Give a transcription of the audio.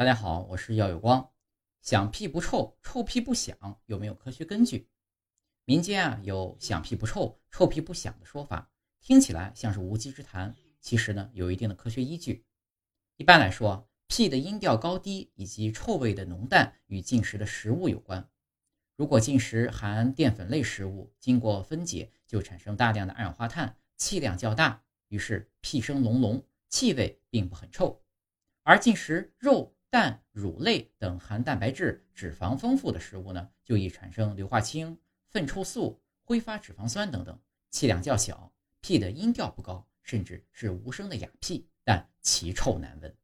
大家好，我是耀有光。响屁不臭，臭屁不响，有没有科学根据？民间啊有响屁不臭，臭屁不响的说法，听起来像是无稽之谈，其实呢有一定的科学依据。一般来说，屁的音调高低以及臭味的浓淡与进食的食物有关。如果进食含淀粉类食物，经过分解就产生大量的二氧化碳，气量较大，于是屁声隆隆，气味并不很臭。而进食肉。蛋、乳类等含蛋白质、脂肪丰富的食物呢，就易产生硫化氢、粪臭素、挥发脂肪酸等等，气量较小，屁的音调不高，甚至是无声的哑屁，但奇臭难闻。